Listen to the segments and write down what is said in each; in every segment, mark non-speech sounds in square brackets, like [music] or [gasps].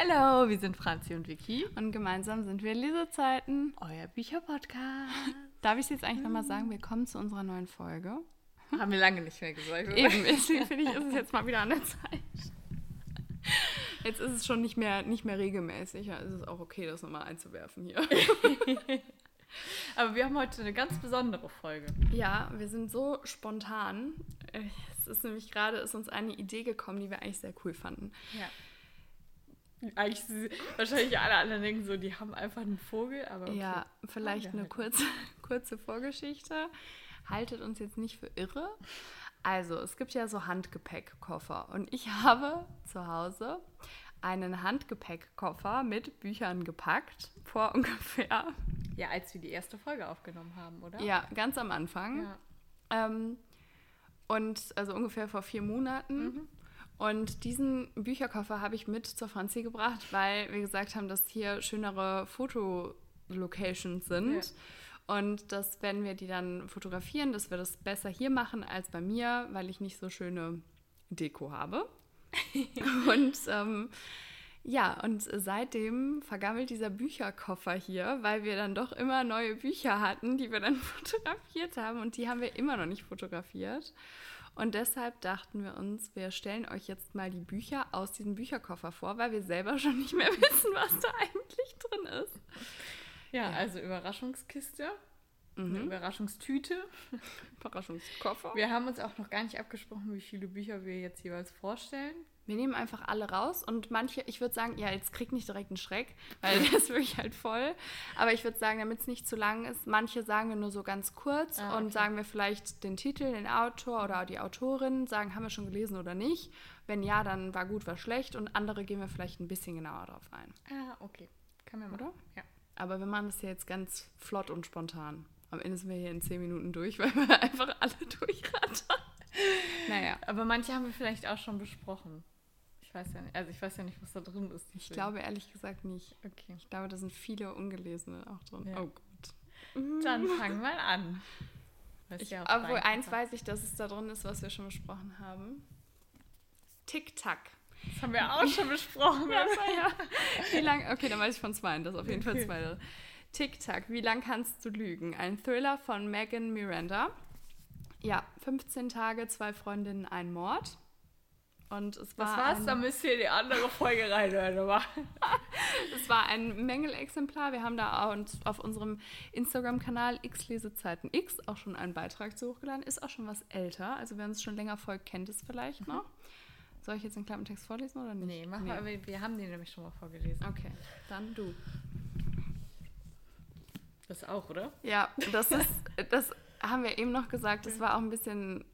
Hallo, wir sind Franzi und Vicky. Und gemeinsam sind wir Lesezeiten. Euer Bücherpodcast. Darf ich es jetzt eigentlich nochmal sagen? Willkommen zu unserer neuen Folge. Haben wir lange nicht mehr gesagt. Eben, deswegen finde ich, ist es jetzt mal wieder an der Zeit. Jetzt ist es schon nicht mehr, nicht mehr regelmäßig. Ja, ist es auch okay, das nochmal einzuwerfen hier. [laughs] Aber wir haben heute eine ganz besondere Folge. Ja, wir sind so spontan. Es ist nämlich gerade, ist uns eine Idee gekommen, die wir eigentlich sehr cool fanden. Ja. Eigentlich wahrscheinlich alle anderen denken so, die haben einfach einen Vogel, aber okay. Ja, vielleicht eine halt. kurze, [laughs] kurze Vorgeschichte. Haltet uns jetzt nicht für irre. Also, es gibt ja so Handgepäckkoffer und ich [laughs] habe zu Hause einen Handgepäckkoffer mit Büchern gepackt vor [laughs] ungefähr. Ja, als wir die erste Folge aufgenommen haben, oder? Ja, ganz am Anfang. Ja. Ähm, und also ungefähr vor vier Monaten. Mhm. Und diesen Bücherkoffer habe ich mit zur Franzi gebracht, weil wir gesagt haben, dass hier schönere Fotolocations sind. Ja. Und dass, wenn wir die dann fotografieren, dass wir das besser hier machen als bei mir, weil ich nicht so schöne Deko habe. [laughs] und ähm, ja, und seitdem vergammelt dieser Bücherkoffer hier, weil wir dann doch immer neue Bücher hatten, die wir dann [laughs] fotografiert haben und die haben wir immer noch nicht fotografiert. Und deshalb dachten wir uns, wir stellen euch jetzt mal die Bücher aus diesem Bücherkoffer vor, weil wir selber [laughs] schon nicht mehr wissen, was da eigentlich drin ist. Ja, ja. also Überraschungskiste. Mhm. Eine Überraschungstüte. Überraschungskoffer. Wir haben uns auch noch gar nicht abgesprochen, wie viele Bücher wir jetzt jeweils vorstellen. Wir nehmen einfach alle raus und manche, ich würde sagen, ja, jetzt kriegt nicht direkt einen Schreck, weil [laughs] der ist wirklich halt voll. Aber ich würde sagen, damit es nicht zu lang ist, manche sagen wir nur so ganz kurz ah, okay. und sagen wir vielleicht den Titel, den Autor oder die Autorin, sagen, haben wir schon gelesen oder nicht. Wenn ja, dann war gut, war schlecht und andere gehen wir vielleicht ein bisschen genauer drauf ein. Ah, okay. Kann man machen. Oder? Ja. Aber wir machen das ja jetzt ganz flott und spontan. Am Ende sind wir hier in zehn Minuten durch, [laughs] weil wir einfach alle durchrattern. Naja. Aber manche haben wir vielleicht auch schon besprochen. Ich weiß ja nicht, also ich weiß ja nicht, was da drin ist. Ich glaube ehrlich gesagt nicht. Okay. Ich glaube, da sind viele ungelesene auch drin. Ja. Oh gut. Dann fangen wir an. Ich, ja obwohl eins weiß ich, dass es da drin ist, was wir schon besprochen haben. Tick-Tack. Das haben wir auch schon besprochen. [laughs] ja, [laughs] ja. Wie lang? Okay, dann weiß ich von zwei. Das ist auf jeden. Fall zwei. Tick-Tack, wie lang kannst du lügen? Ein Thriller von Megan Miranda. Ja, 15 Tage, zwei Freundinnen, ein Mord. Und es war. Das war's, da müsst ihr die andere Folge reinhören. [laughs] es war ein Mängelexemplar. Wir haben da auf unserem Instagram-Kanal X Lesezeiten X auch schon einen Beitrag zu hochgeladen. Ist auch schon was älter. Also wer uns schon länger folgt, kennt es vielleicht mhm. noch. Soll ich jetzt den Klappentext vorlesen oder nicht? Nee, mach nee. mal. Wir, wir haben den nämlich schon mal vorgelesen. Okay, dann du. Das auch, oder? Ja, das ist, das haben wir eben noch gesagt, das war auch ein bisschen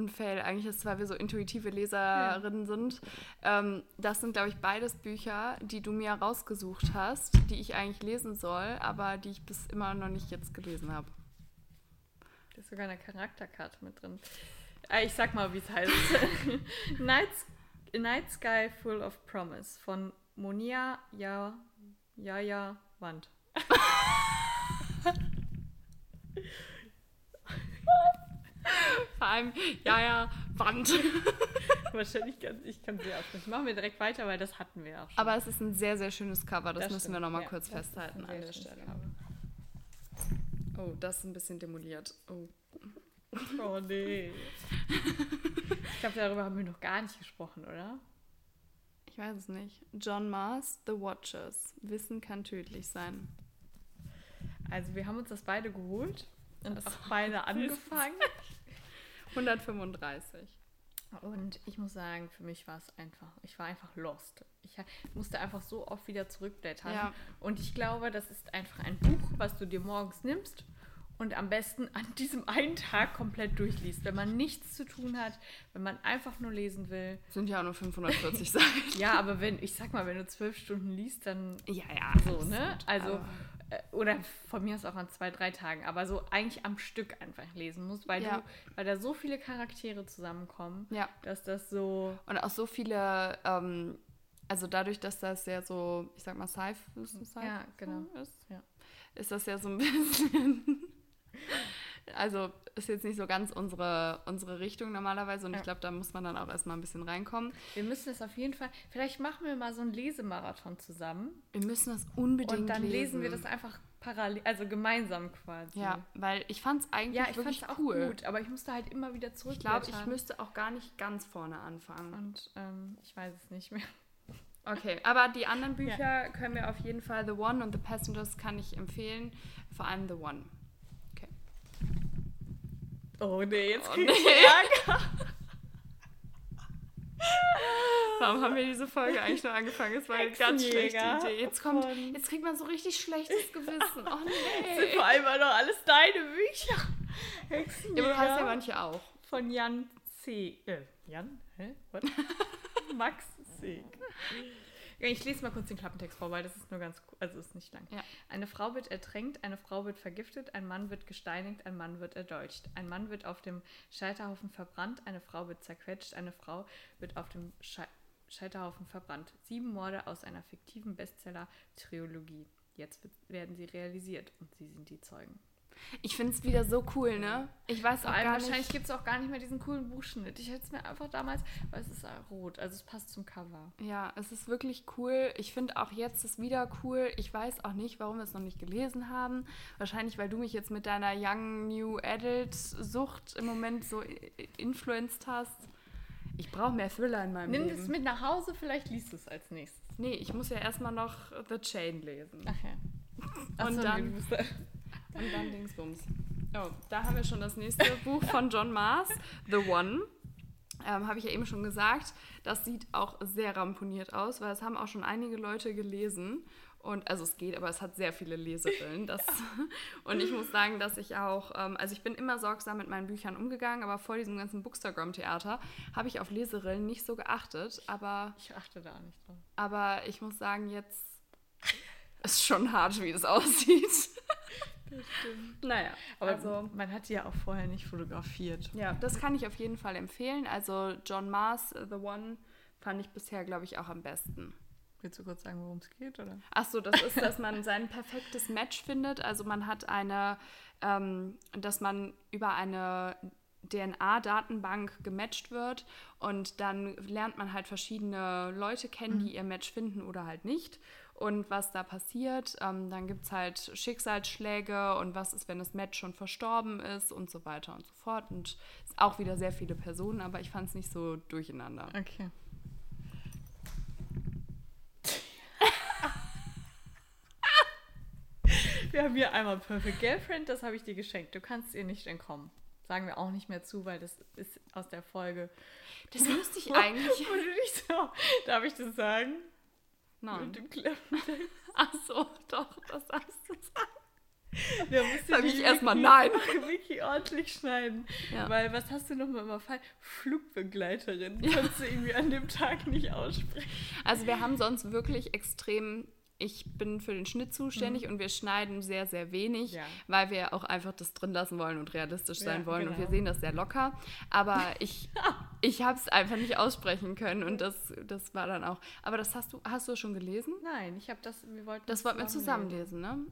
ein Fail. Eigentlich ist, weil wir so intuitive Leserinnen ja. sind. Ähm, das sind, glaube ich, beides Bücher, die du mir rausgesucht hast, die ich eigentlich lesen soll, aber die ich bis immer noch nicht jetzt gelesen habe. Da ist sogar eine Charakterkarte mit drin. Äh, ich sag mal, wie es heißt. [laughs] Night, Night Sky Full of Promise von Monia Ja Ja Wand. [laughs] [laughs] Vor allem, ja, ja, Wand. [laughs] Wahrscheinlich kann ich kann sie auch nicht. Machen wir direkt weiter, weil das hatten wir auch schon. Aber es ist ein sehr, sehr schönes Cover. Das, das müssen stimmt. wir nochmal ja, kurz festhalten an der Stelle. Cover. Oh, das ist ein bisschen demoliert. Oh. [laughs] Oh nee. ich glaube, darüber haben wir noch gar nicht gesprochen, oder? Ich weiß es nicht. John Mars, The Watchers. Wissen kann tödlich sein. Also wir haben uns das beide geholt und das auch beide [laughs] angefangen. 135. Und ich muss sagen, für mich war es einfach, ich war einfach lost. Ich musste einfach so oft wieder zurückblättern. Ja. Und ich glaube, das ist einfach ein Buch, was du dir morgens nimmst und am besten an [laughs] diesem einen Tag komplett durchliest. Wenn man nichts zu tun hat, wenn man einfach nur lesen will. Sind ja nur 540 Seiten. [laughs] ja, aber wenn, ich sag mal, wenn du zwölf Stunden liest, dann. Ja, ja. So, ne? Also. Aber oder von mir aus auch an zwei, drei Tagen, aber so eigentlich am Stück einfach lesen musst, weil ja. du, weil da so viele Charaktere zusammenkommen, ja. dass das so. Und auch so viele, ähm, also dadurch, dass das ja so, ich sag mal, Sci-Fi ja, genau. ist, ist das ja so ein bisschen [laughs] Also ist jetzt nicht so ganz unsere, unsere Richtung normalerweise und ja. ich glaube, da muss man dann auch erstmal ein bisschen reinkommen. Wir müssen es auf jeden Fall, vielleicht machen wir mal so einen Lesemarathon zusammen. Wir müssen das unbedingt Und dann lesen, lesen wir das einfach parallel, also gemeinsam quasi. Ja, weil ich fand es eigentlich ja, ich wirklich auch cool. gut, aber ich musste halt immer wieder zurück. Ich glaube, ich müsste auch gar nicht ganz vorne anfangen. Und ähm, ich weiß es nicht mehr. Okay, aber die anderen Bücher ja. können wir auf jeden Fall, The One und The Passengers kann ich empfehlen, vor allem The One. Oh nee, jetzt oh, krieg ich nee. Ärger. Warum haben wir diese Folge eigentlich noch angefangen? Es war eine ganz schlechte Idee. Jetzt, kommt, jetzt kriegt man so richtig schlechtes Gewissen. Oh nee. Das [laughs] sind vor allem auch noch alles deine Bücher. Hexenjäger. Ja, du hast ja manche auch. Von Jan C. Äh, Jan? Hä? What? [laughs] Max C. Ich lese mal kurz den Klappentext vor, weil das ist nur ganz, also ist nicht lang. Ja. Eine Frau wird ertränkt, eine Frau wird vergiftet, ein Mann wird gesteinigt, ein Mann wird erdolcht. Ein Mann wird auf dem Scheiterhaufen verbrannt, eine Frau wird zerquetscht, eine Frau wird auf dem Sche Scheiterhaufen verbrannt. Sieben Morde aus einer fiktiven Bestseller-Triologie. Jetzt werden sie realisiert und sie sind die Zeugen. Ich finde es wieder so cool, ne? Ich weiß auch gar nicht. Wahrscheinlich gibt es auch gar nicht mehr diesen coolen Buchschnitt. Ich hätte es mir einfach damals, weil es ist rot, also es passt zum Cover. Ja, es ist wirklich cool. Ich finde auch jetzt ist wieder cool. Ich weiß auch nicht, warum wir es noch nicht gelesen haben. Wahrscheinlich, weil du mich jetzt mit deiner Young New Adult Sucht im Moment so influenced hast. Ich brauche mehr Thriller in meinem Nimm Leben. Nimm es mit nach Hause, vielleicht liest du es als nächstes. Nee, ich muss ja erstmal noch The Chain lesen. Ach ja. Und Achso, dann. Nee, und dann Dingsbums. Oh, da haben wir schon das nächste [laughs] Buch von John Mars, The One. Ähm, Habe ich ja eben schon gesagt. Das sieht auch sehr ramponiert aus, weil es haben auch schon einige Leute gelesen. Und also es geht, aber es hat sehr viele Leserillen. Das, ja. [laughs] Und ich muss sagen, dass ich auch, ähm, also ich bin immer sorgsam mit meinen Büchern umgegangen, aber vor diesem ganzen Bookstagram-Theater habe ich auf Leserillen nicht so geachtet. Aber ich achte da nicht drauf. Aber ich muss sagen, jetzt ist schon hart, wie das [laughs] aussieht. Das stimmt. Naja, aber also, man hat die ja auch vorher nicht fotografiert. Ja, das kann ich auf jeden Fall empfehlen. Also John Mars, The One, fand ich bisher, glaube ich, auch am besten. Willst du kurz sagen, worum es geht? Oder? Ach so, das ist, dass man sein perfektes Match findet. Also man hat eine, ähm, dass man über eine DNA-Datenbank gematcht wird und dann lernt man halt verschiedene Leute kennen, mhm. die ihr Match finden oder halt nicht und was da passiert. Ähm, dann gibt es halt Schicksalsschläge und was ist, wenn das Match schon verstorben ist und so weiter und so fort. Und es auch wieder sehr viele Personen, aber ich fand es nicht so durcheinander. Okay. [laughs] Wir haben hier einmal Perfect Girlfriend, das habe ich dir geschenkt. Du kannst ihr nicht entkommen. Sagen wir auch nicht mehr zu, weil das ist aus der Folge. Das müsste ich [laughs] eigentlich. so, darf ich das sagen? Nein. Mit dem Klappentext. [laughs] Ach so, doch, das sagst du sagen. Da musst du ich erstmal nein. [laughs] Wiki ordentlich schneiden. Ja. Weil, was hast du nochmal überfallen? Flugbegleiterin. Kannst du irgendwie an dem Tag nicht aussprechen. Also, wir haben sonst wirklich extrem ich bin für den Schnitt zuständig mhm. und wir schneiden sehr, sehr wenig, ja. weil wir auch einfach das drin lassen wollen und realistisch sein ja, wollen. Genau. Und wir genau. sehen das sehr locker. Aber ich, [laughs] ich habe es einfach nicht aussprechen können und das, das war dann auch. Aber das hast du, hast du schon gelesen? Nein, ich habe das, wir wollten das wollten wir zusammenlesen, ne?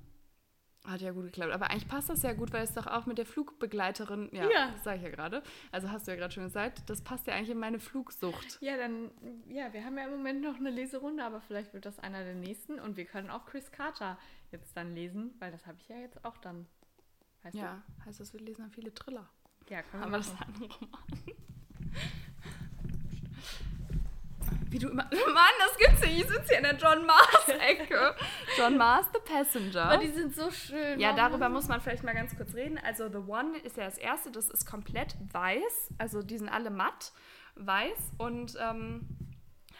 Hat ja gut geklappt. Aber eigentlich passt das ja gut, weil es doch auch mit der Flugbegleiterin, ja, ja. das sage ich ja gerade. Also hast du ja gerade schon gesagt, das passt ja eigentlich in meine Flugsucht. Ja, dann, ja, wir haben ja im Moment noch eine Leserunde, aber vielleicht wird das einer der nächsten. Und wir können auch Chris Carter jetzt dann lesen, weil das habe ich ja jetzt auch dann. Weißt ja, du? heißt das, wir lesen dann viele Triller. Ja, können wir Aber das ist ein Roman. Wie du immer. [laughs] Mann, das gibt's nicht. Ich sitze hier in der John Mars-Ecke. John Mars, The Passenger. Aber die sind so schön. Ja, darüber muss man vielleicht mal ganz kurz reden. Also, The One ist ja das erste. Das ist komplett weiß. Also, die sind alle matt weiß und ähm,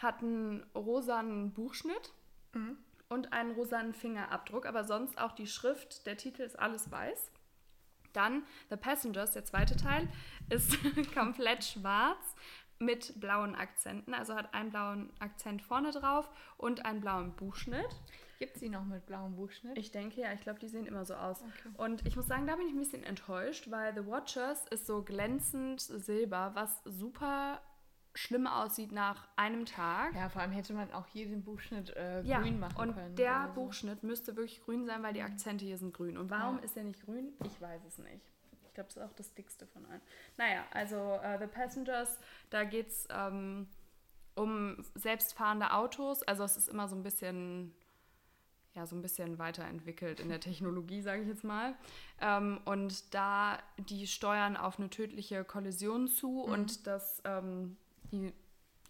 hat einen rosanen Buchschnitt. Mhm. Und einen rosanen Fingerabdruck, aber sonst auch die Schrift, der Titel ist alles weiß. Dann The Passengers, der zweite Teil, ist [laughs] komplett schwarz mit blauen Akzenten. Also hat einen blauen Akzent vorne drauf und einen blauen Buchschnitt. Gibt es die noch mit blauem Buchschnitt? Ich denke ja, ich glaube, die sehen immer so aus. Okay. Und ich muss sagen, da bin ich ein bisschen enttäuscht, weil The Watchers ist so glänzend silber, was super schlimm aussieht nach einem Tag. Ja, vor allem hätte man auch hier den Buchschnitt äh, ja, grün machen und können. Und der Buchschnitt müsste wirklich grün sein, weil die Akzente hier sind grün. Und warum ja. ist der nicht grün? Ich weiß es nicht glaube, das ist auch das dickste von allen. Naja, also uh, The Passengers, da geht es ähm, um selbstfahrende Autos. Also es ist immer so ein bisschen ja, so ein bisschen weiterentwickelt in der Technologie, [laughs] sage ich jetzt mal. Ähm, und da die steuern auf eine tödliche Kollision zu mhm. und das, ähm, die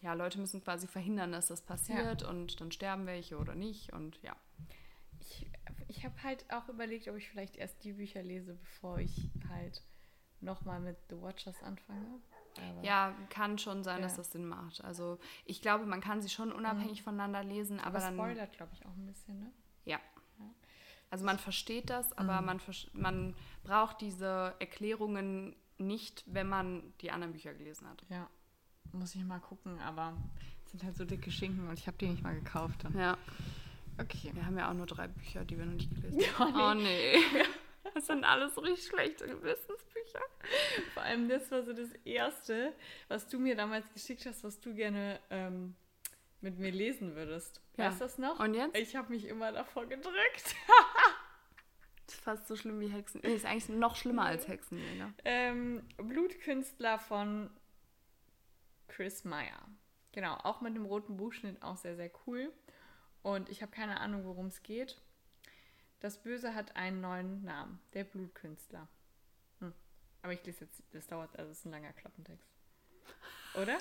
ja, Leute müssen quasi verhindern, dass das passiert ja. und dann sterben welche oder nicht und ja. Ich, ich habe halt auch überlegt, ob ich vielleicht erst die Bücher lese, bevor ich halt nochmal mit The Watchers anfange. Aber ja, kann schon sein, ja. dass das Sinn macht. Also ich glaube, man kann sie schon unabhängig mhm. voneinander lesen, aber, aber dann... spoilert, glaube ich, auch ein bisschen, ne? Ja. Also man versteht das, aber mhm. man, man braucht diese Erklärungen nicht, wenn man die anderen Bücher gelesen hat. Ja, muss ich mal gucken, aber es sind halt so dicke Schinken und ich habe die nicht mal gekauft. Dann. Ja. Okay. Wir haben ja auch nur drei Bücher, die wir noch nicht gelesen haben. Ja, nee. Oh nee. Das sind alles richtig schlechte Gewissensbücher. Vor allem das war so das Erste, was du mir damals geschickt hast, was du gerne ähm, mit mir lesen würdest. Ja. Weißt du das noch? Und jetzt? Ich habe mich immer davor gedrückt. [laughs] das ist fast so schlimm wie Hexen. Nee, ist eigentlich noch schlimmer als Hexenjäger. Ähm, Blutkünstler von Chris Meyer. Genau, auch mit dem roten Buchschnitt auch sehr, sehr cool. Und ich habe keine Ahnung, worum es geht. Das Böse hat einen neuen Namen, der Blutkünstler. Hm. Aber ich lese jetzt, das dauert, also es ist ein langer Klappentext. Oder?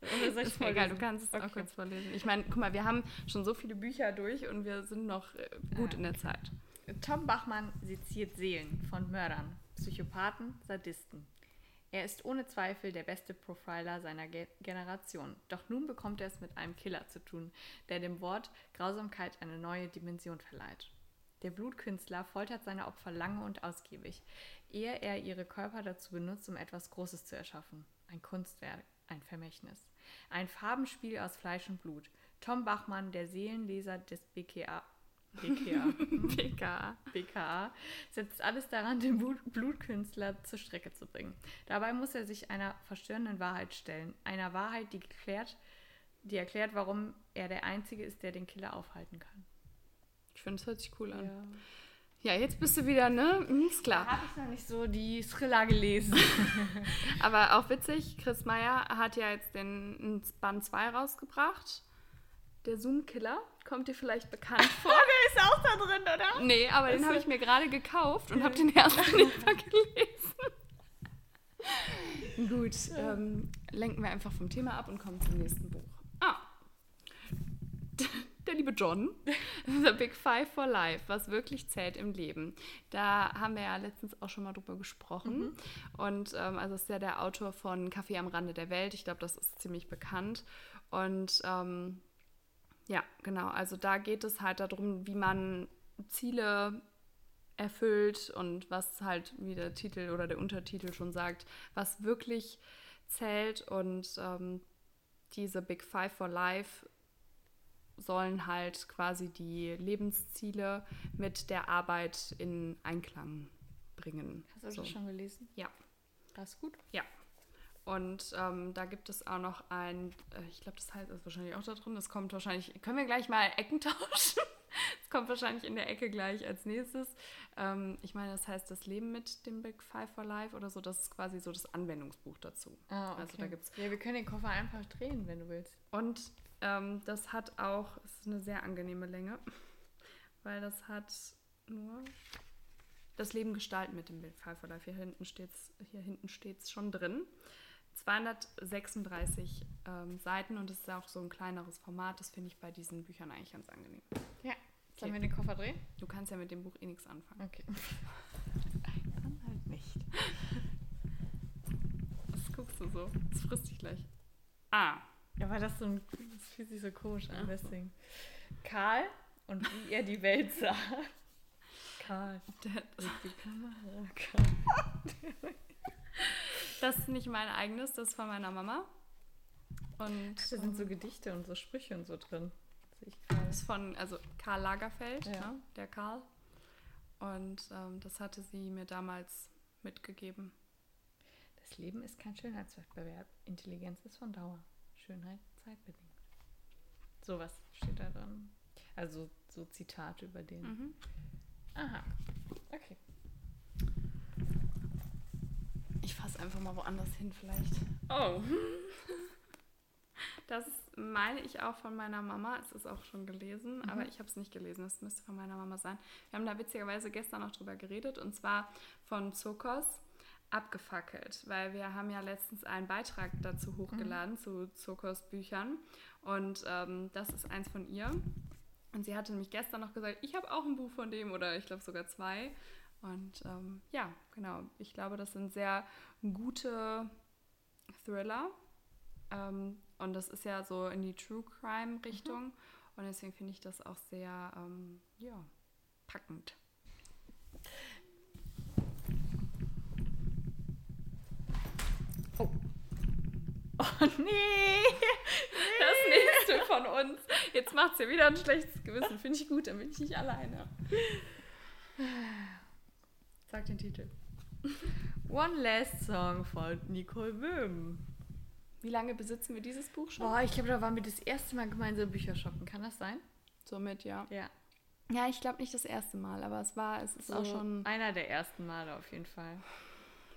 Oder soll ich ist mir egal, du kannst es okay. auch kurz vorlesen. Ich meine, guck mal, wir haben schon so viele Bücher durch und wir sind noch äh, gut ah. in der Zeit. Tom Bachmann seziert Seelen von Mördern, Psychopathen, Sadisten. Er ist ohne Zweifel der beste Profiler seiner Ge Generation. Doch nun bekommt er es mit einem Killer zu tun, der dem Wort Grausamkeit eine neue Dimension verleiht. Der Blutkünstler foltert seine Opfer lange und ausgiebig, ehe er ihre Körper dazu benutzt, um etwas Großes zu erschaffen. Ein Kunstwerk, ein Vermächtnis. Ein Farbenspiel aus Fleisch und Blut. Tom Bachmann, der Seelenleser des BKA, BKA, BKA, BKA, setzt alles daran, den Blutkünstler zur Strecke zu bringen. Dabei muss er sich einer verstörenden Wahrheit stellen. Einer Wahrheit, die, geklärt, die erklärt, warum er der Einzige ist, der den Killer aufhalten kann. Ich finde, es hört sich cool an. Ja. Ja, jetzt bist du wieder, ne? Hm, ist klar. Habe ich noch nicht so die Thriller gelesen. [laughs] Aber auch witzig, Chris Meyer hat ja jetzt den Band 2 rausgebracht. Der Zoom-Killer. Kommt dir vielleicht bekannt [laughs] vor? der ist auch da drin, oder? Nee, aber das den habe ich mir gerade gekauft und habe den ersten [laughs] nicht mal gelesen. Gut, ähm, lenken wir einfach vom Thema ab und kommen zum nächsten Buch. Ah [laughs] der liebe John, The Big Five for Life, was wirklich zählt im Leben. Da haben wir ja letztens auch schon mal drüber gesprochen. Mhm. Und ähm, also ist ja der Autor von Kaffee am Rande der Welt. Ich glaube, das ist ziemlich bekannt. Und ähm, ja, genau. Also da geht es halt darum, wie man Ziele erfüllt und was halt, wie der Titel oder der Untertitel schon sagt, was wirklich zählt. Und ähm, diese Big Five for Life sollen halt quasi die Lebensziele mit der Arbeit in Einklang bringen. Hast du so. das schon gelesen? Ja. Das ist gut? Ja. Und ähm, da gibt es auch noch ein, äh, ich glaube, das heißt ist wahrscheinlich auch da drin. Das kommt wahrscheinlich, können wir gleich mal Ecken [laughs] tauschen? Das kommt wahrscheinlich in der Ecke gleich als nächstes. Ähm, ich meine, das heißt das Leben mit dem Big Five for Life oder so. Das ist quasi so das Anwendungsbuch dazu. Ah, okay. Also da gibt's ja, wir können den Koffer einfach drehen, wenn du willst. Und ähm, das hat auch, es ist eine sehr angenehme Länge, weil das hat nur das Leben gestalten mit dem Bild Five for Life. Hier hinten steht es hier hinten steht's schon drin. 236 ähm, Seiten und es ist auch so ein kleineres Format. Das finde ich bei diesen Büchern eigentlich ganz angenehm. Ja. Sollen wir den Koffer drehen? Du kannst ja mit dem Buch eh nichts anfangen. Okay. Dann halt nicht. Was guckst du so? Das frisst dich gleich. Ah. Ja, weil das so ein, das fühlt sich so komisch an, deswegen. Karl und wie er die Welt sah. [laughs] Karl. Der, die Kamera. Karl. [laughs] Das ist nicht mein eigenes, das ist von meiner Mama. Und Ach, da sind so Gedichte und so Sprüche und so drin. Das ist von, also Karl Lagerfeld, ja. ne, der Karl. Und ähm, das hatte sie mir damals mitgegeben. Das Leben ist kein Schönheitswettbewerb. Intelligenz ist von Dauer. Schönheit zeitbedingt. Sowas steht da drin. Also so Zitate über den. Mhm. Aha. Okay. Fasse einfach mal woanders hin vielleicht. Oh. [laughs] Das meine ich auch von meiner Mama. Es ist auch schon gelesen, mhm. aber ich habe es nicht gelesen. Es müsste von meiner Mama sein. Wir haben da witzigerweise gestern noch drüber geredet und zwar von Zokos abgefackelt, weil wir haben ja letztens einen Beitrag dazu hochgeladen mhm. zu Zokos Büchern und ähm, das ist eins von ihr. Und sie hatte nämlich gestern noch gesagt, ich habe auch ein Buch von dem oder ich glaube sogar zwei. Und ähm, ja, genau. Ich glaube, das sind sehr gute Thriller. Ähm, und das ist ja so in die True Crime Richtung. Mhm. Und deswegen finde ich das auch sehr, ähm, ja, packend. Oh. Oh nee! Das nächste von uns. Jetzt macht sie ja wieder ein schlechtes Gewissen. Finde ich gut, dann bin ich nicht alleine. Sag den Titel. One Last Song von Nicole Böhm. Wie lange besitzen wir dieses Buch schon? Boah, ich glaube, da waren wir das erste Mal gemeinsam Bücher shoppen. Kann das sein? Somit, ja. Ja. Ja, ich glaube nicht das erste Mal, aber es war, es ist so auch schon. Einer der ersten Male auf jeden Fall.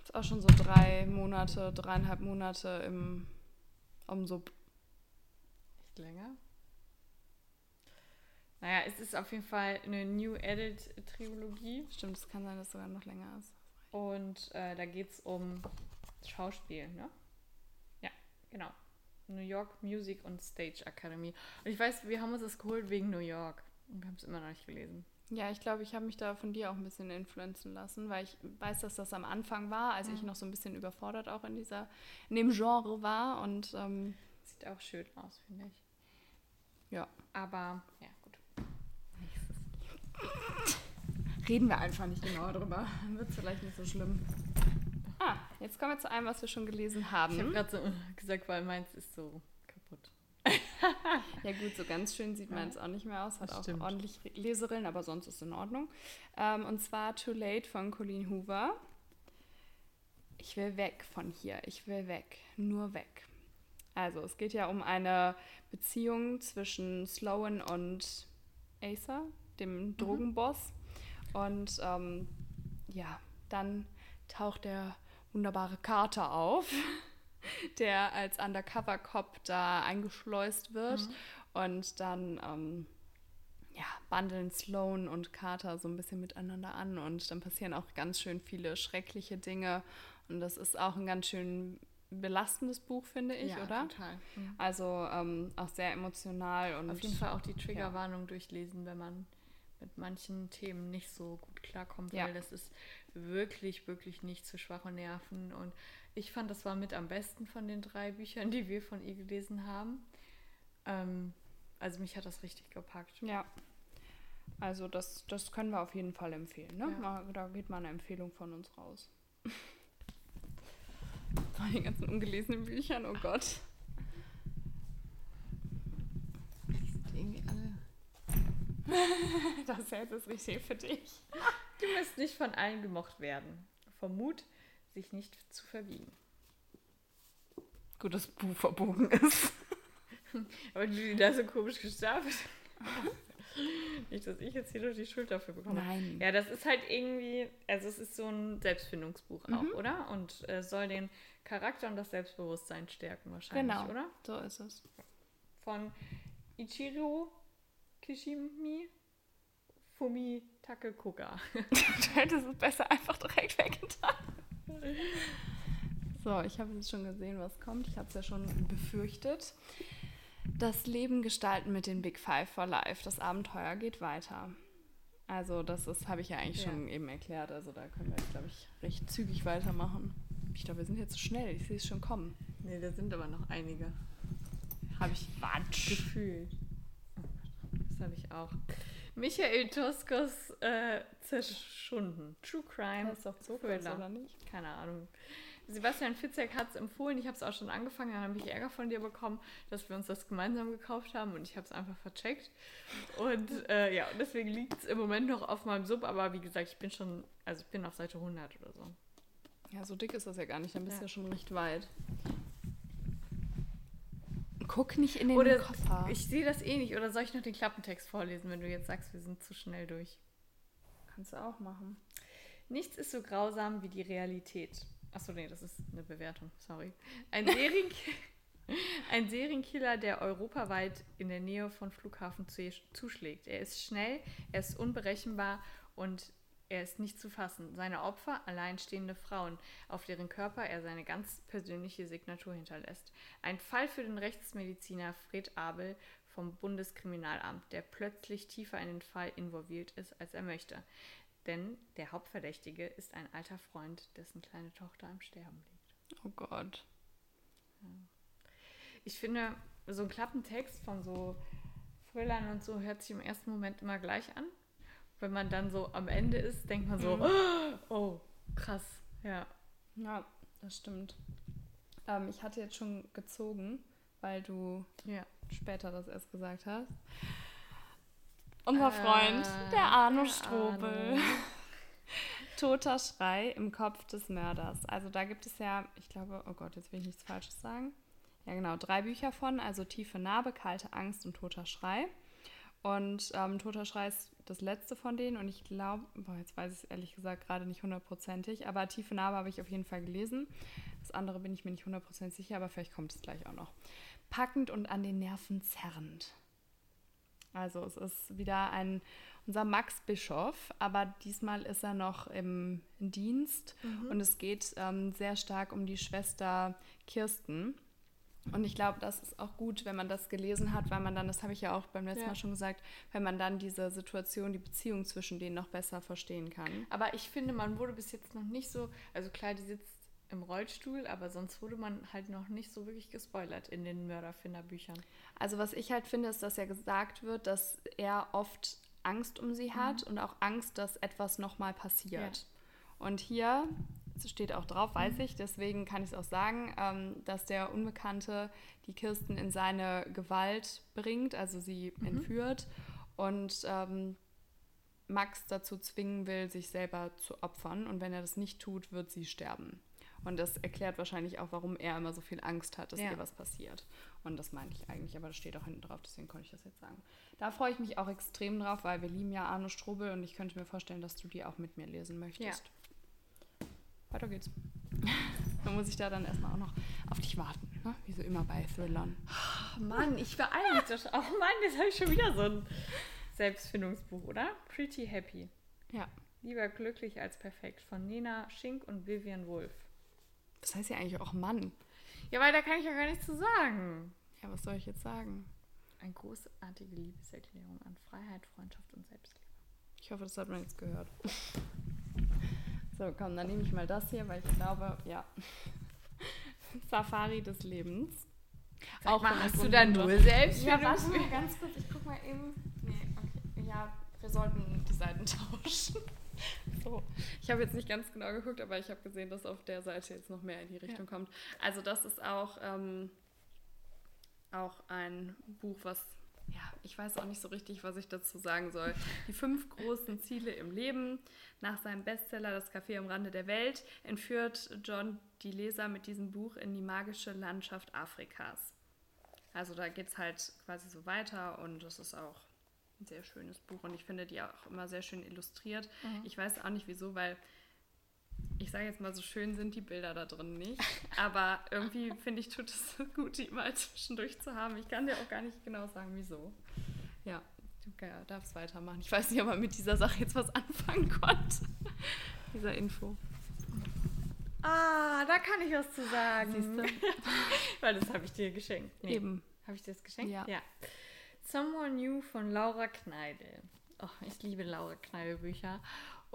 Es ist auch schon so drei Monate, dreieinhalb Monate im Umsub. Echt länger? Naja, es ist auf jeden Fall eine New Edit Trilogie. Stimmt, es kann sein, dass es sogar noch länger ist. Und äh, da geht es um Schauspiel, ne? Genau. New York Music und Stage Academy. Und ich weiß, wir haben uns das geholt wegen New York. Und wir haben es immer noch nicht gelesen. Ja, ich glaube, ich habe mich da von dir auch ein bisschen influenzen lassen, weil ich weiß, dass das am Anfang war, als mhm. ich noch so ein bisschen überfordert auch in dieser, in dem Genre war. Und ähm, sieht auch schön aus, finde ich. Ja. Aber ja. Reden wir einfach nicht genau drüber. Dann wird es vielleicht nicht so schlimm. Ah, jetzt kommen wir zu einem, was wir schon gelesen haben. Ich habe gerade so gesagt, weil meins ist so kaputt. [laughs] ja gut, so ganz schön sieht meins auch nicht mehr aus. Hat auch ordentlich Leserillen, aber sonst ist es in Ordnung. Ähm, und zwar Too Late von Colleen Hoover. Ich will weg von hier. Ich will weg. Nur weg. Also es geht ja um eine Beziehung zwischen Sloan und Acer, dem mhm. Drogenboss. Mhm. Und ähm, ja, dann taucht der wunderbare Carter auf, [laughs] der als Undercover-Cop da eingeschleust wird. Mhm. Und dann ähm, ja, bandeln Sloan und Carter so ein bisschen miteinander an. Und dann passieren auch ganz schön viele schreckliche Dinge. Und das ist auch ein ganz schön belastendes Buch, finde ich, ja, oder? Total. Mhm. Also ähm, auch sehr emotional und auf jeden Fall auch die Triggerwarnung ja. durchlesen, wenn man mit manchen Themen nicht so gut klarkommt, ja. weil das ist wirklich, wirklich nicht zu schwache Nerven. Und ich fand, das war mit am besten von den drei Büchern, die wir von ihr gelesen haben. Ähm, also mich hat das richtig gepackt. Ja. Also das, das können wir auf jeden Fall empfehlen. Ne? Ja. Da geht mal eine Empfehlung von uns raus. [laughs] Von den ganzen ungelesenen Büchern, oh Gott. [laughs] Das Herz ist richtig für dich. Du musst nicht von allen gemocht werden. Vom Mut, sich nicht zu verbiegen. Gut, dass Buch verbogen ist. [laughs] Aber du da so komisch gestartet. [laughs] nicht, dass ich jetzt hier durch die Schuld dafür bekomme. Nein. Ja, das ist halt irgendwie, also es ist so ein Selbstfindungsbuch auch, mhm. oder? Und äh, soll den Charakter und das Selbstbewusstsein stärken wahrscheinlich, genau, oder? so ist es. Von Ichiro Kishimi Fumi Takekoga. du hättest es besser einfach direkt weggetan. So, ich habe jetzt schon gesehen, was kommt. Ich habe es ja schon befürchtet. Das Leben gestalten mit den Big Five for Life. Das Abenteuer geht weiter. Also, das ist, habe ich ja eigentlich ja. schon eben erklärt. Also, da können wir jetzt, glaube ich, recht zügig weitermachen. Ich glaube, wir sind jetzt zu schnell. Ich sehe es schon kommen. Nee, da sind aber noch einige. Habe ich Watsch. gefühlt. Das habe ich auch. Michael Toskos äh, Zerschunden. True Crime. Das ist doch Zufall, oder nicht? Keine Ahnung. Sebastian Fitzek hat es empfohlen. Ich habe es auch schon angefangen. Dann habe ich Ärger von dir bekommen, dass wir uns das gemeinsam gekauft haben und ich habe es einfach vercheckt. Und äh, ja, deswegen liegt es im Moment noch auf meinem Sub. Aber wie gesagt, ich bin schon, also ich bin auf Seite 100 oder so. Ja, so dick ist das ja gar nicht. Dann bist du ja. ja schon recht weit. Guck nicht in den Oder Koffer. Ich sehe das eh nicht. Oder soll ich noch den Klappentext vorlesen, wenn du jetzt sagst, wir sind zu schnell durch? Kannst du auch machen. Nichts ist so grausam wie die Realität. Achso, nee, das ist eine Bewertung, sorry. Ein, Serien [laughs] ein Serienkiller, der europaweit in der Nähe von Flughafen zuschlägt. Er ist schnell, er ist unberechenbar und er ist nicht zu fassen. Seine Opfer, alleinstehende Frauen, auf deren Körper er seine ganz persönliche Signatur hinterlässt. Ein Fall für den Rechtsmediziner Fred Abel vom Bundeskriminalamt, der plötzlich tiefer in den Fall involviert ist, als er möchte. Denn der Hauptverdächtige ist ein alter Freund, dessen kleine Tochter am Sterben liegt. Oh Gott. Ich finde, so ein Klappentext von so Thrillern und so hört sich im ersten Moment immer gleich an wenn man dann so am Ende ist, denkt man so, mhm. [gasps] oh, krass, ja. Ja, das stimmt. Ähm, ich hatte jetzt schon gezogen, weil du ja. später das erst gesagt hast. Unser Freund, äh, der Arno der Strobel. Arno. [laughs] Toter Schrei im Kopf des Mörders. Also da gibt es ja, ich glaube, oh Gott, jetzt will ich nichts Falsches sagen. Ja, genau, drei Bücher von, also Tiefe Narbe, Kalte Angst und Toter Schrei. Und ähm, Toter Schrei ist das letzte von denen und ich glaube, jetzt weiß ich es ehrlich gesagt gerade nicht hundertprozentig, aber Tiefe Narbe habe ich auf jeden Fall gelesen. Das andere bin ich mir nicht hundertprozentig sicher, aber vielleicht kommt es gleich auch noch. Packend und an den Nerven zerrend. Also es ist wieder ein unser Max Bischof, aber diesmal ist er noch im, Dienst mhm. und es geht ähm, sehr stark um die Schwester Kirsten. Und ich glaube, das ist auch gut, wenn man das gelesen hat, weil man dann, das habe ich ja auch beim letzten ja. Mal schon gesagt, wenn man dann diese Situation, die Beziehung zwischen denen noch besser verstehen kann. Aber ich finde, man wurde bis jetzt noch nicht so, also klar, die sitzt im Rollstuhl, aber sonst wurde man halt noch nicht so wirklich gespoilert in den Mörderfinderbüchern. Also was ich halt finde, ist, dass ja gesagt wird, dass er oft Angst um sie hat mhm. und auch Angst, dass etwas nochmal passiert. Ja. Und hier steht auch drauf, weiß ich, deswegen kann ich es auch sagen, ähm, dass der Unbekannte die Kirsten in seine Gewalt bringt, also sie mhm. entführt und ähm, Max dazu zwingen will, sich selber zu opfern. Und wenn er das nicht tut, wird sie sterben. Und das erklärt wahrscheinlich auch, warum er immer so viel Angst hat, dass ja. ihr was passiert. Und das meinte ich eigentlich, aber das steht auch hinten drauf, deswegen konnte ich das jetzt sagen. Da freue ich mich auch extrem drauf, weil wir lieben ja Arno Strobel und ich könnte mir vorstellen, dass du die auch mit mir lesen möchtest. Ja weiter geht's. [laughs] dann muss ich da dann erstmal auch noch auf dich warten, ne? wie so immer bei Thrillern. Oh, Mann, ich beeile mich doch. Oh Mann, jetzt habe ich schon wieder so ein Selbstfindungsbuch, oder? Pretty Happy. Ja. Lieber glücklich als perfekt von Nina Schink und Vivian Wolf. Das heißt ja eigentlich auch Mann. Ja, weil da kann ich ja gar nichts zu sagen. Ja, was soll ich jetzt sagen? Eine großartige Liebeserklärung an Freiheit, Freundschaft und Selbstliebe. Ich hoffe, das hat man jetzt gehört. [laughs] So, komm, dann nehme ich mal das hier, weil ich glaube, ja. [laughs] Safari des Lebens. Sag auch mal, hast du da null selbst? Ja, warte mal ganz kurz, ich guck mal eben. Nee, okay. Ja, wir sollten die Seiten [laughs] tauschen. So. Ich habe jetzt nicht ganz genau geguckt, aber ich habe gesehen, dass auf der Seite jetzt noch mehr in die Richtung ja. kommt. Also das ist auch, ähm, auch ein Buch, was ja, ich weiß auch nicht so richtig, was ich dazu sagen soll. Die fünf großen Ziele im Leben. Nach seinem Bestseller Das Café am Rande der Welt entführt John die Leser mit diesem Buch in die magische Landschaft Afrikas. Also da geht es halt quasi so weiter und es ist auch ein sehr schönes Buch und ich finde die auch immer sehr schön illustriert. Mhm. Ich weiß auch nicht wieso, weil ich sage jetzt mal, so schön sind die Bilder da drin nicht. Aber irgendwie finde ich, tut es [laughs] gut, die mal zwischendurch zu haben. Ich kann dir auch gar nicht genau sagen, wieso. Ja, du darfst weitermachen. Ich weiß nicht, ob man mit dieser Sache jetzt was anfangen konnte. [laughs] dieser Info. Ah, da kann ich was zu sagen. Siehst du? [laughs] Weil das habe ich dir geschenkt. Nee. Eben. Habe ich dir das geschenkt? Ja. ja. Someone New von Laura Kneidel. Oh, ich liebe Laura Kneidel Bücher.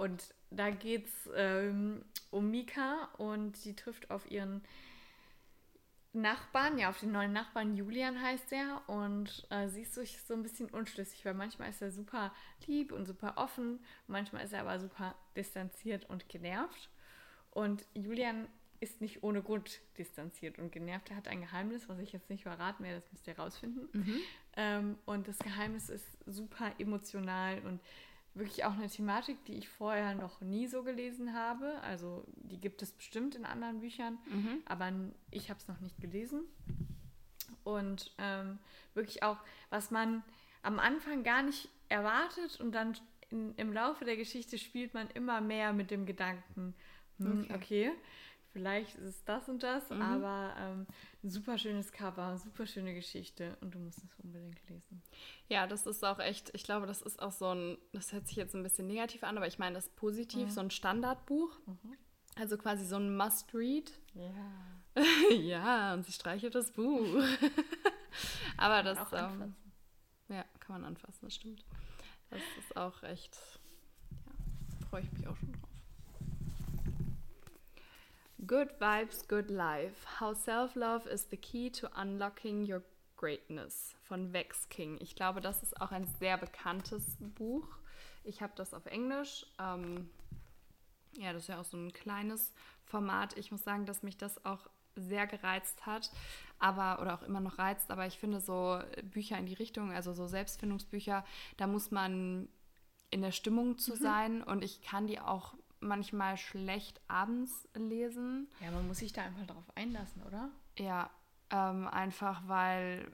Und da geht es ähm, um Mika und sie trifft auf ihren Nachbarn, ja, auf den neuen Nachbarn Julian heißt er und äh, sie ist sich so ein bisschen unschlüssig, weil manchmal ist er super lieb und super offen, manchmal ist er aber super distanziert und genervt. Und Julian ist nicht ohne Grund distanziert und genervt. Er hat ein Geheimnis, was ich jetzt nicht verraten werde, das müsst ihr rausfinden. Mhm. Ähm, und das Geheimnis ist super emotional und wirklich auch eine Thematik, die ich vorher noch nie so gelesen habe. Also die gibt es bestimmt in anderen Büchern, mhm. aber ich habe es noch nicht gelesen. Und ähm, wirklich auch, was man am Anfang gar nicht erwartet und dann in, im Laufe der Geschichte spielt man immer mehr mit dem Gedanken, hm, okay. okay. Vielleicht ist es das und das, mhm. aber ähm, ein super schönes Cover, super schöne Geschichte und du musst es unbedingt lesen. Ja, das ist auch echt, ich glaube, das ist auch so ein, das hört sich jetzt ein bisschen negativ an, aber ich meine das positiv, mhm. so ein Standardbuch. Mhm. Also quasi so ein Must-Read. Ja. [laughs] ja, und sie streichelt das Buch. [laughs] aber das. Ähm, ja, kann man anfassen, das stimmt. Das ist auch echt, ja, freue ich mich auch schon drauf. Good Vibes, Good Life. How Self-Love is the Key to Unlocking Your Greatness von Vex King. Ich glaube, das ist auch ein sehr bekanntes Buch. Ich habe das auf Englisch. Ähm, ja, das ist ja auch so ein kleines Format. Ich muss sagen, dass mich das auch sehr gereizt hat, aber oder auch immer noch reizt. Aber ich finde so Bücher in die Richtung, also so Selbstfindungsbücher, da muss man in der Stimmung zu mhm. sein und ich kann die auch manchmal schlecht abends lesen. Ja, man muss sich da einfach drauf einlassen, oder? Ja, ähm, einfach weil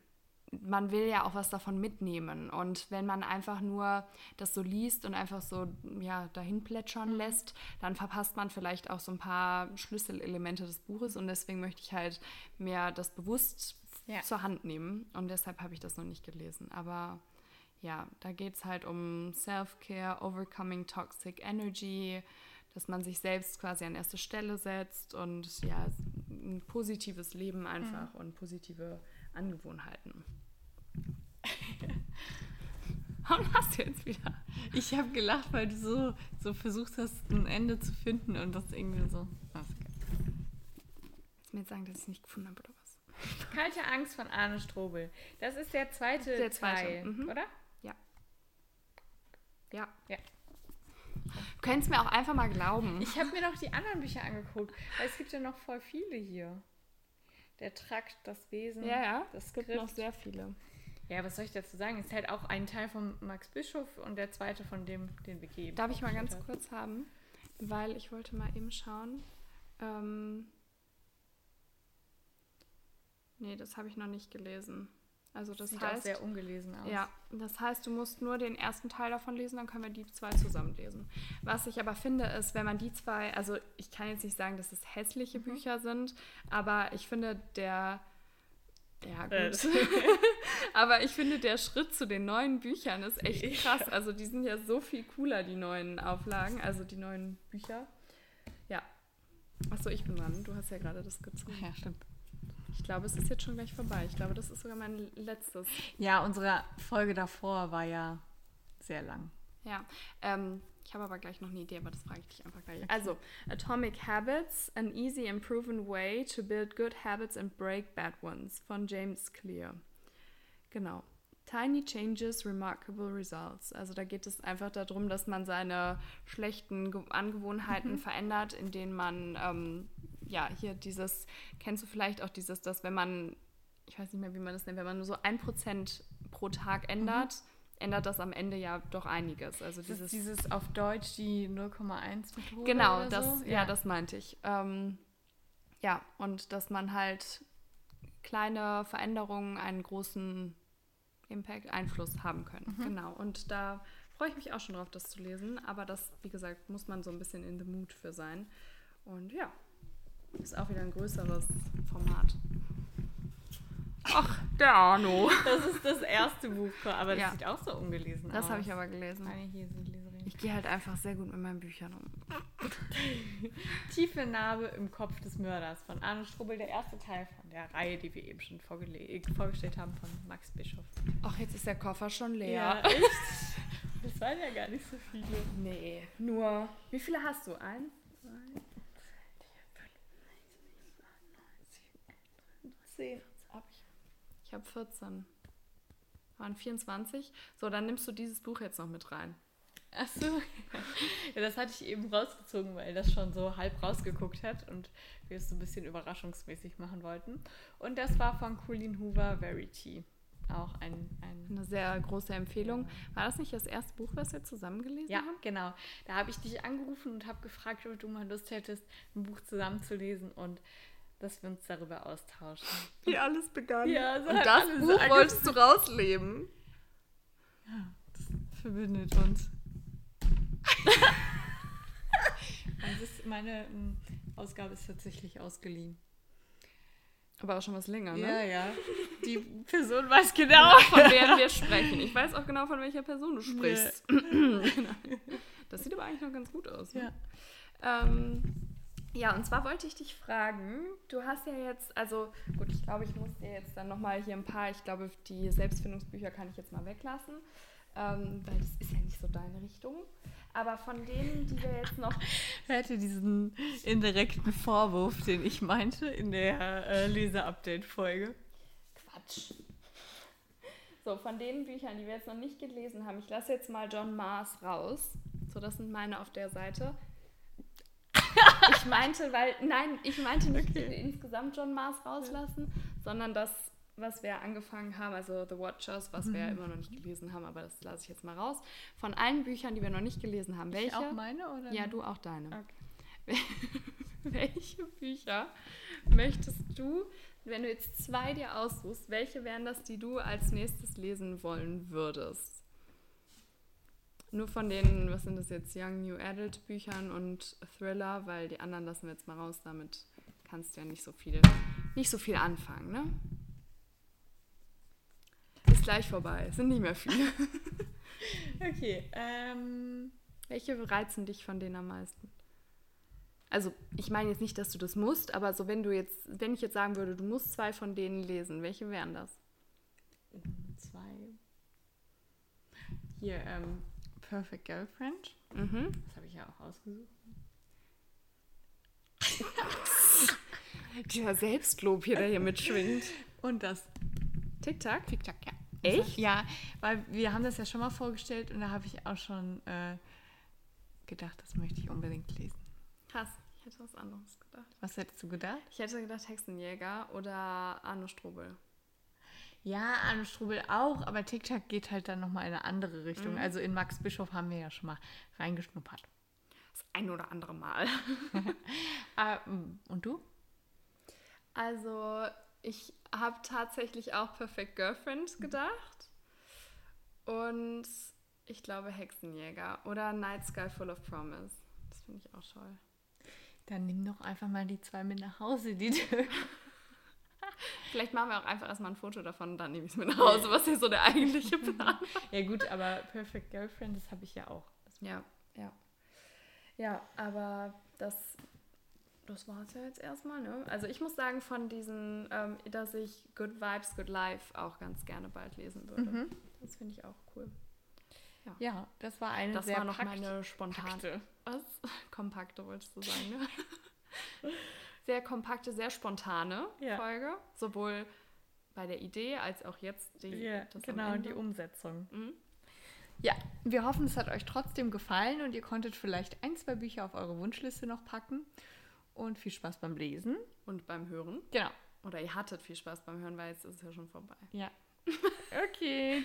man will ja auch was davon mitnehmen. Und wenn man einfach nur das so liest und einfach so ja, dahin plätschern mhm. lässt, dann verpasst man vielleicht auch so ein paar Schlüsselelemente des Buches. Und deswegen möchte ich halt mehr das bewusst ja. zur Hand nehmen. Und deshalb habe ich das noch nicht gelesen. Aber ja, da geht es halt um Self-Care, Overcoming Toxic Energy, dass man sich selbst quasi an erste Stelle setzt und ja, ein positives Leben einfach mhm. und positive Angewohnheiten. [laughs] Warum hast du jetzt wieder? Ich habe gelacht, weil du so, so versucht hast, ein Ende zu finden und das irgendwie so. Willst du mir jetzt sagen, dass ich es nicht gefunden habe oder was? Kalte Angst von Arne Strobel. Das ist der zweite, der zweite. Teil, mhm. oder? Ja. Ja. Ja. Du könntest mir auch einfach mal glauben. Ich habe mir noch die anderen Bücher angeguckt, weil es gibt ja noch voll viele hier. Der Trakt, das Wesen. Ja, ja. Das gibt noch sehr viele. Ja, was soll ich dazu sagen? Ist halt auch ein Teil von Max Bischof und der zweite von dem, den Vicky. Darf ich mal ganz hat. kurz haben? Weil ich wollte mal eben schauen. Ähm nee, das habe ich noch nicht gelesen. Also das, Sieht heißt, auch sehr ungelesen aus. Ja, das heißt, du musst nur den ersten Teil davon lesen, dann können wir die zwei zusammen lesen. Was ich aber finde, ist, wenn man die zwei, also ich kann jetzt nicht sagen, dass es hässliche mhm. Bücher sind, aber ich finde der, ja äh. gut, [laughs] aber ich finde der Schritt zu den neuen Büchern ist echt krass. Also die sind ja so viel cooler, die neuen Auflagen, also die neuen Bücher. Ja. Achso, ich bin dran. Du hast ja gerade das gezogen. Ja, stimmt. Ich glaube, es ist jetzt schon gleich vorbei. Ich glaube, das ist sogar mein letztes. Ja, unsere Folge davor war ja sehr lang. Ja, ähm, ich habe aber gleich noch eine Idee, aber das frage ich dich einfach gleich. Also, Atomic Habits, an easy and proven way to build good habits and break bad ones von James Clear. Genau. Tiny Changes, Remarkable Results. Also da geht es einfach darum, dass man seine schlechten Angewohnheiten mhm. verändert, indem man ähm, ja, hier dieses, kennst du vielleicht auch dieses, dass wenn man, ich weiß nicht mehr, wie man das nennt, wenn man nur so ein Prozent pro Tag ändert, mhm. ändert das am Ende ja doch einiges. Also dieses, das dieses auf Deutsch die 0,1 Methode. Genau, das, so? ja. ja. das meinte ich. Ähm, ja, und dass man halt kleine Veränderungen einen großen Impact, Einfluss haben können. Mhm. Genau. Und da freue ich mich auch schon drauf, das zu lesen. Aber das, wie gesagt, muss man so ein bisschen in the mood für sein. Und ja, ist auch wieder ein größeres Format. Ach, der Arno. Das ist das erste Buch, aber das ja. sieht auch so ungelesen das aus. Das habe ich aber gelesen. Ich gehe halt einfach sehr gut mit meinen Büchern um. [laughs] Tiefe Narbe im Kopf des Mörders von Arno Strubbel, der erste Teil von der Reihe, die wir eben schon vorgestellt haben von Max Bischof. Ach, jetzt ist der Koffer schon leer. Ja, [laughs] echt? Das waren ja gar nicht so viele. Nee, nur. Wie viele hast du? Eins, zwei, 10 habe ich. Ich habe 14. Waren 24. So, dann nimmst du dieses Buch jetzt noch mit rein. Ach so. [laughs] ja, das hatte ich eben rausgezogen, weil das schon so halb rausgeguckt hat und wir es so ein bisschen überraschungsmäßig machen wollten. Und das war von Colleen Hoover, Verity. Auch ein, ein eine sehr große Empfehlung. War das nicht das erste Buch, was wir zusammen gelesen ja, haben? Ja, genau. Da habe ich dich angerufen und habe gefragt, ob du mal Lust hättest, ein Buch zusammen zu lesen. Und dass wir uns darüber austauschen. Wie alles begann. Ja, so Und das Buch wolltest du rausleben. Ja, das verbindet uns. [laughs] das ist meine, Ausgabe ist tatsächlich ausgeliehen. Aber auch schon was länger, ne? Ja, ja. Die Person weiß genau, von wer wir sprechen. Ich weiß auch genau, von welcher Person du sprichst. Nee. [laughs] das sieht aber eigentlich noch ganz gut aus. Ne? Ja. Ähm, ja, und zwar wollte ich dich fragen, du hast ja jetzt, also gut, ich glaube, ich muss dir jetzt dann nochmal hier ein paar, ich glaube, die Selbstfindungsbücher kann ich jetzt mal weglassen, ähm, weil das ist ja nicht so deine Richtung. Aber von denen, die wir jetzt noch. [laughs] Hätte diesen indirekten Vorwurf, den ich meinte in der äh, Leser-Update-Folge. Quatsch. So, von den Büchern, die wir jetzt noch nicht gelesen haben, ich lasse jetzt mal John Mars raus. So, das sind meine auf der Seite ich meinte, weil, nein, ich meinte nicht okay. insgesamt John Mars rauslassen, sondern das, was wir angefangen haben, also The Watchers, was mhm. wir ja immer noch nicht gelesen haben, aber das lasse ich jetzt mal raus. Von allen Büchern, die wir noch nicht gelesen haben, welche? Ich auch meine oder? Ja, du auch deine. Okay. [laughs] welche Bücher möchtest du, wenn du jetzt zwei dir aussuchst, welche wären das, die du als nächstes lesen wollen würdest? Nur von den, was sind das jetzt, Young New Adult Büchern und Thriller, weil die anderen lassen wir jetzt mal raus, damit kannst du ja nicht so viel, nicht so viel anfangen, ne? Ist gleich vorbei, es sind nicht mehr viele. [laughs] okay, ähm, welche reizen dich von denen am meisten? Also, ich meine jetzt nicht, dass du das musst, aber so wenn du jetzt, wenn ich jetzt sagen würde, du musst zwei von denen lesen, welche wären das? Zwei. Hier, ähm, Perfect Girlfriend. Mhm. Das habe ich ja auch ausgesucht. Dieser Selbstlob hier, der hier mitschwingt. Und das TikTok? TikTok, ja. Echt? Ja, weil wir haben das ja schon mal vorgestellt und da habe ich auch schon äh, gedacht, das möchte ich unbedingt lesen. Krass, ich hätte was anderes gedacht. Was hättest du gedacht? Ich hätte gedacht Hexenjäger oder Arno Strobel. Ja, Arno Strubel auch, aber TikTok geht halt dann nochmal in eine andere Richtung. Mhm. Also in Max Bischof haben wir ja schon mal reingeschnuppert. Das ein oder andere Mal. [laughs] [laughs] Ah, und du? Also, ich habe tatsächlich auch Perfect Girlfriend gedacht. Und ich glaube Hexenjäger oder Night Sky Full of Promise. Das finde ich auch toll. Dann nimm doch einfach mal die zwei mit nach Hause, die du [laughs] Vielleicht machen wir auch einfach erstmal ein Foto davon und dann nehme ich es mit nach Hause, was hier so der eigentliche [laughs] Plan Ja gut, aber Perfect Girlfriend, das habe ich ja auch. Ja, ja. Ja, aber das, das war es ja jetzt erstmal, ne? Also ich muss sagen, von diesen, ähm, dass ich Good Vibes, Good Life auch ganz gerne bald lesen würde. Mhm. Das finde ich auch cool. Ja. ja, das war eine das sehr war noch meine spontane. Was? Kompakte wolltest du sagen, ne? [laughs] sehr kompakte, sehr spontane ja. Folge. Sowohl bei der Idee als auch jetzt die, ja, genau, die Umsetzung. Mhm. Ja, wir hoffen, es hat euch trotzdem gefallen und ihr konntet vielleicht ein, zwei Bücher auf eure Wunschliste noch packen. Und viel Spaß beim Lesen. Und beim Hören. Genau. Oder ihr hattet viel Spaß beim Hören, weil jetzt ist es ja schon vorbei. Ja. [laughs] Okay.